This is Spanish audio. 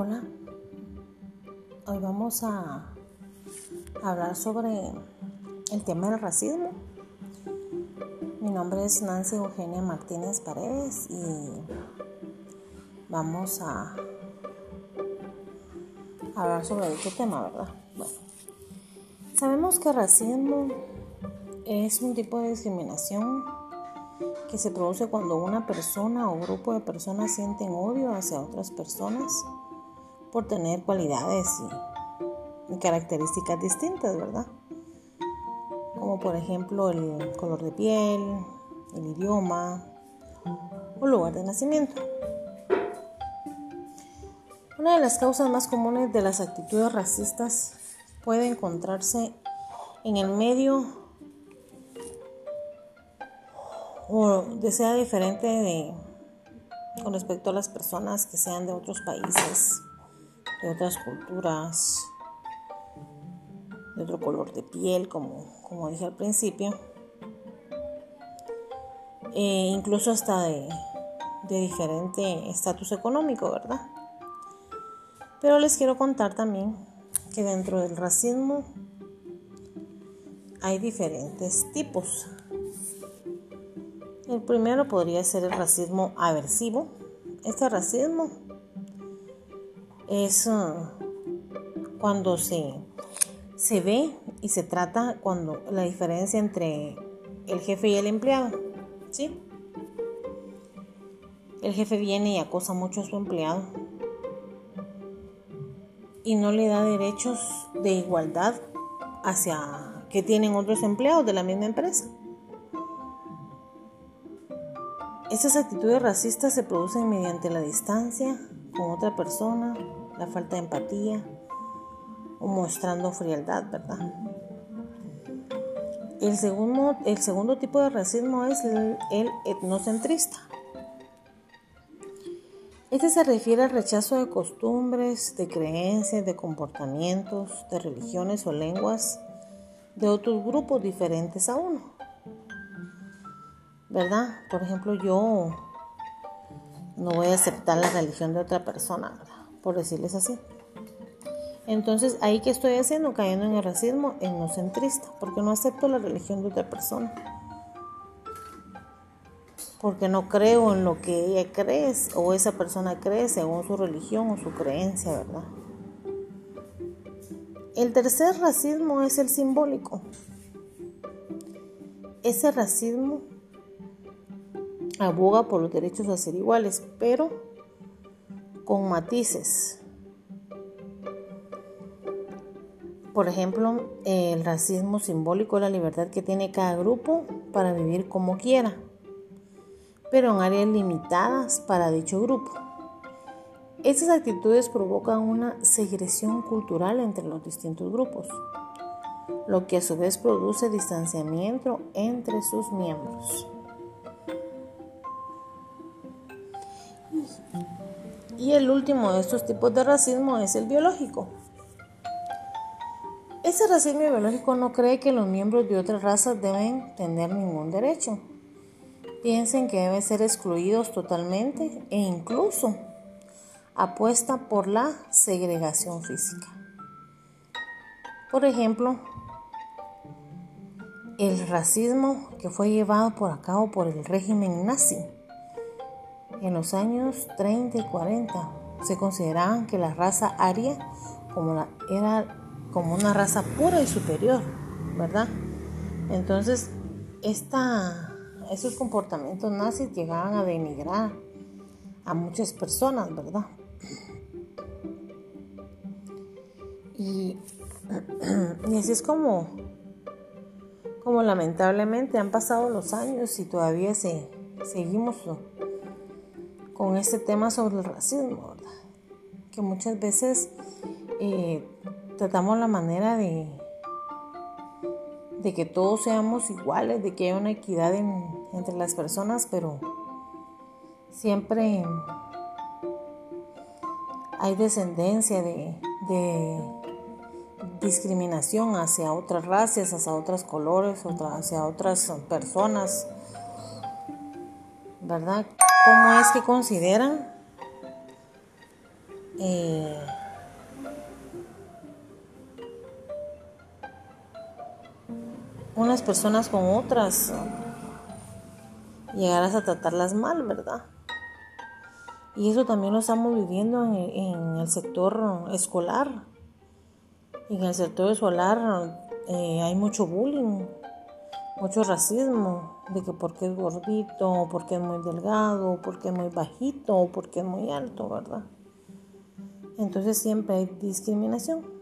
Hola, hoy vamos a hablar sobre el tema del racismo. Mi nombre es Nancy Eugenia Martínez Paredes y vamos a hablar sobre este tema, ¿verdad? Bueno, sabemos que racismo es un tipo de discriminación que se produce cuando una persona o grupo de personas sienten odio hacia otras personas por tener cualidades y, características distintas, ¿verdad? Como por ejemplo el color de piel, el idioma o lugar de nacimiento. Una de las causas más comunes de las actitudes racistas puede encontrarse en el medio o de sea diferente de, con respecto a las personas que sean de otros países de otras culturas, de otro color de piel, como, como dije al principio, e incluso hasta de, de diferente estatus económico, ¿verdad? Pero les quiero contar también que dentro del racismo hay diferentes tipos. El primero podría ser el racismo aversivo. Este racismo es cuando se, se ve y se trata cuando la diferencia entre el jefe y el empleado. ¿Sí? El jefe viene y acosa mucho a su empleado y no le da derechos de igualdad hacia que tienen otros empleados de la misma empresa. Esas actitudes racistas se producen mediante la distancia con otra persona, la falta de empatía o mostrando frialdad, ¿verdad? El segundo, el segundo tipo de racismo es el, el etnocentrista. Este se refiere al rechazo de costumbres, de creencias, de comportamientos, de religiones o lenguas de otros grupos diferentes a uno. ¿Verdad? Por ejemplo, yo no voy a aceptar la religión de otra persona, ¿verdad? Por decirles así. Entonces, ahí que estoy haciendo, cayendo en el racismo etnocentrista, porque no acepto la religión de otra persona. Porque no creo en lo que ella cree o esa persona cree según su religión o su creencia, ¿verdad? El tercer racismo es el simbólico. Ese racismo aboga por los derechos a ser iguales, pero con matices. Por ejemplo, el racismo simbólico es la libertad que tiene cada grupo para vivir como quiera, pero en áreas limitadas para dicho grupo. Estas actitudes provocan una segresión cultural entre los distintos grupos, lo que a su vez produce distanciamiento entre sus miembros. Y el último de estos tipos de racismo es el biológico. Ese racismo biológico no cree que los miembros de otras razas deben tener ningún derecho. Piensen que deben ser excluidos totalmente e incluso apuesta por la segregación física. Por ejemplo, el racismo que fue llevado por a cabo por el régimen nazi en los años 30 y 40 se consideraban que la raza aria era como una raza pura y superior, ¿verdad? Entonces, esta, esos comportamientos nazis llegaban a denigrar a muchas personas, ¿verdad? Y, y así es como, como lamentablemente han pasado los años y todavía se, seguimos con este tema sobre el racismo, ¿verdad? Que muchas veces eh, tratamos la manera de, de que todos seamos iguales, de que haya una equidad entre las personas, pero siempre hay descendencia de, de discriminación hacia otras razas, hacia otros colores, hacia otras personas, ¿verdad? ¿Cómo es que consideran eh, unas personas con otras, llegarás a tratarlas mal, ¿verdad? Y eso también lo estamos viviendo en, el sector escolar. En el sector escolar eh, hay mucho bullying, mucho racismo, de que porque es gordito, porque es muy delgado, porque es muy bajito, porque es muy alto, ¿verdad? Entonces siempre hay discriminación.